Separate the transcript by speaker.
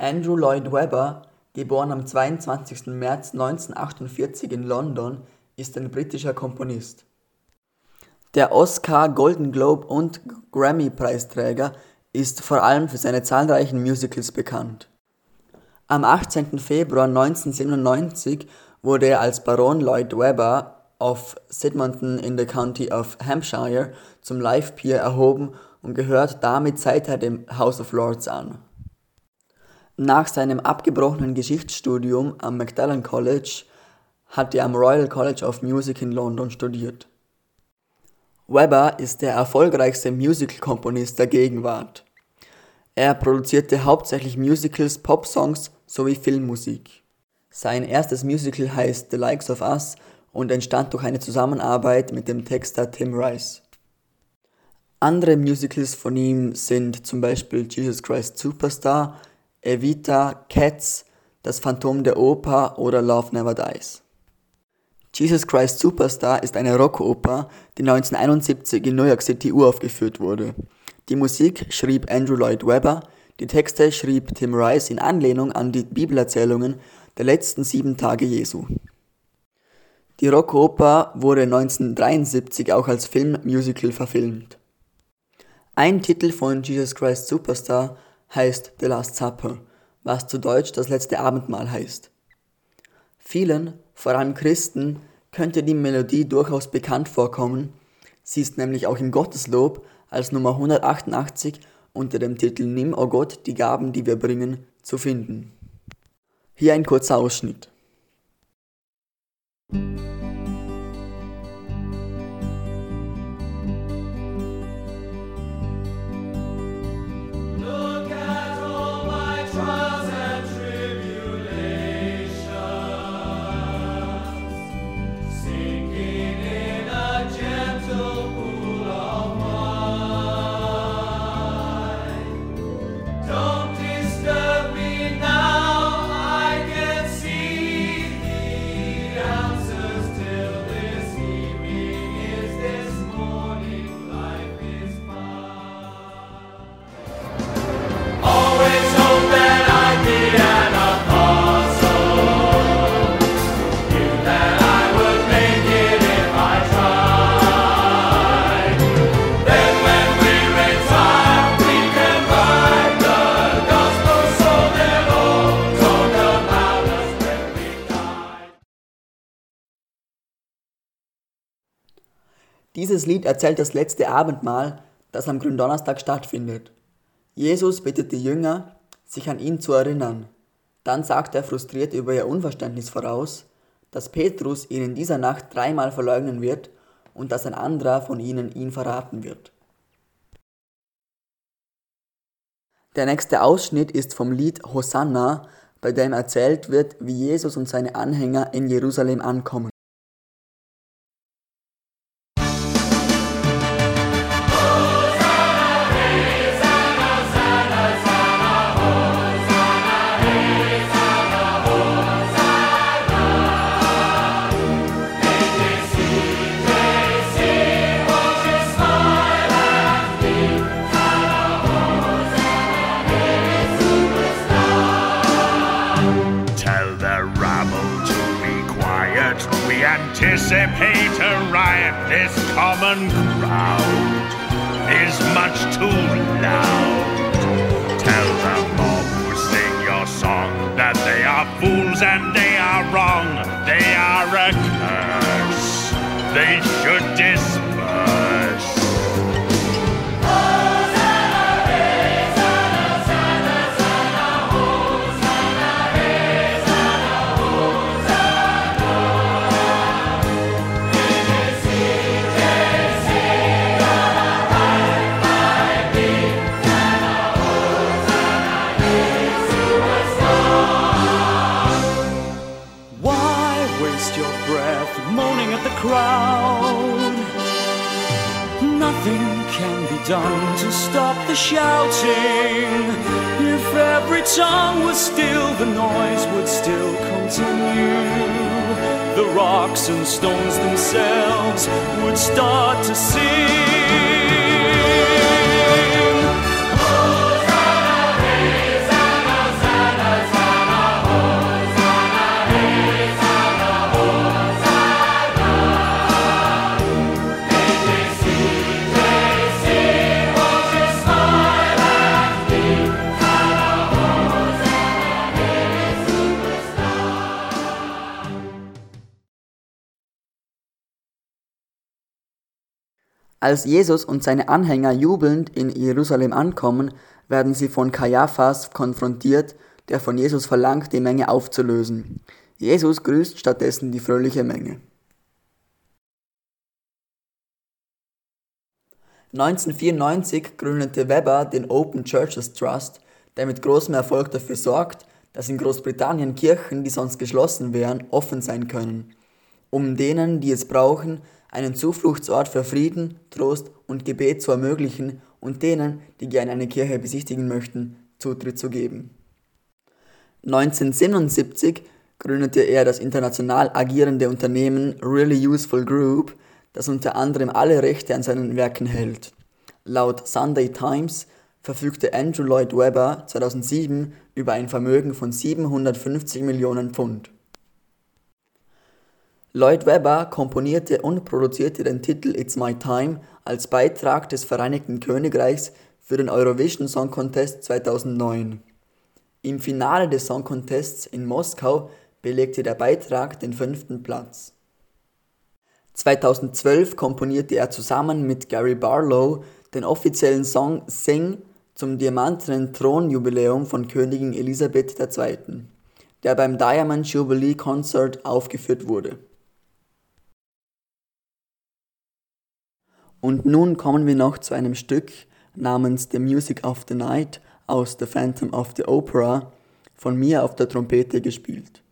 Speaker 1: Andrew Lloyd Webber, geboren am 22. März 1948 in London, ist ein britischer Komponist. Der Oscar, Golden Globe und Grammy-Preisträger ist vor allem für seine zahlreichen Musicals bekannt. Am 18. Februar 1997 wurde er als Baron Lloyd Webber of Sidmonton in the County of Hampshire zum Life Peer erhoben und gehört damit seither dem House of Lords an. Nach seinem abgebrochenen Geschichtsstudium am Magdalen College hat er am Royal College of Music in London studiert. Webber ist der erfolgreichste Musical-Komponist der Gegenwart. Er produzierte hauptsächlich Musicals, Popsongs sowie Filmmusik. Sein erstes Musical heißt The Likes of Us und entstand durch eine Zusammenarbeit mit dem Texter Tim Rice. Andere Musicals von ihm sind zum Beispiel Jesus Christ Superstar, Evita, Cats, Das Phantom der Oper oder Love Never Dies. Jesus Christ Superstar ist eine Rockoper, die 1971 in New York City uraufgeführt wurde. Die Musik schrieb Andrew Lloyd Webber, die Texte schrieb Tim Rice in Anlehnung an die Bibelerzählungen der letzten sieben Tage Jesu. Die Rockoper wurde 1973 auch als Filmmusical verfilmt. Ein Titel von Jesus Christ Superstar heißt The Last Supper, was zu Deutsch das letzte Abendmahl heißt. Vielen, vor allem Christen, könnte die Melodie durchaus bekannt vorkommen, sie ist nämlich auch im Gotteslob als Nummer 188 unter dem Titel Nimm, o oh Gott, die Gaben, die wir bringen, zu finden. Hier ein kurzer Ausschnitt. Dieses Lied erzählt das letzte Abendmahl, das am Gründonnerstag stattfindet. Jesus bittet die Jünger, sich an ihn zu erinnern. Dann sagt er frustriert über ihr Unverständnis voraus, dass Petrus ihn in dieser Nacht dreimal verleugnen wird und dass ein anderer von ihnen ihn verraten wird. Der nächste Ausschnitt ist vom Lied Hosanna, bei dem erzählt wird, wie Jesus und seine Anhänger in Jerusalem ankommen.
Speaker 2: Anticipate a riot. This common crowd is much too loud. Tell the mob who sing your song that they are fools and they are wrong. They are a curse. They should disperse.
Speaker 3: crowd. Nothing can be done to stop the shouting. If every tongue was still, the noise would still continue. The rocks and stones themselves would start to sing.
Speaker 1: Als Jesus und seine Anhänger jubelnd in Jerusalem ankommen, werden sie von Kaiaphas konfrontiert, der von Jesus verlangt, die Menge aufzulösen. Jesus grüßt stattdessen die fröhliche Menge. 1994 gründete Weber den Open Churches Trust, der mit großem Erfolg dafür sorgt, dass in Großbritannien Kirchen, die sonst geschlossen wären, offen sein können, um denen, die es brauchen, einen Zufluchtsort für Frieden, Trost und Gebet zu ermöglichen und denen, die gerne eine Kirche besichtigen möchten, Zutritt zu geben. 1977 gründete er das international agierende Unternehmen Really Useful Group, das unter anderem alle Rechte an seinen Werken hält. Laut Sunday Times verfügte Andrew Lloyd Webber 2007 über ein Vermögen von 750 Millionen Pfund. Lloyd Webber komponierte und produzierte den Titel It's My Time als Beitrag des Vereinigten Königreichs für den Eurovision Song Contest 2009. Im Finale des Song Contests in Moskau belegte der Beitrag den fünften Platz. 2012 komponierte er zusammen mit Gary Barlow den offiziellen Song Sing zum diamantenen Thronjubiläum von Königin Elisabeth II., der beim Diamond Jubilee Concert aufgeführt wurde. Und nun kommen wir noch zu einem Stück namens The Music of the Night aus The Phantom of the Opera, von mir auf der Trompete gespielt.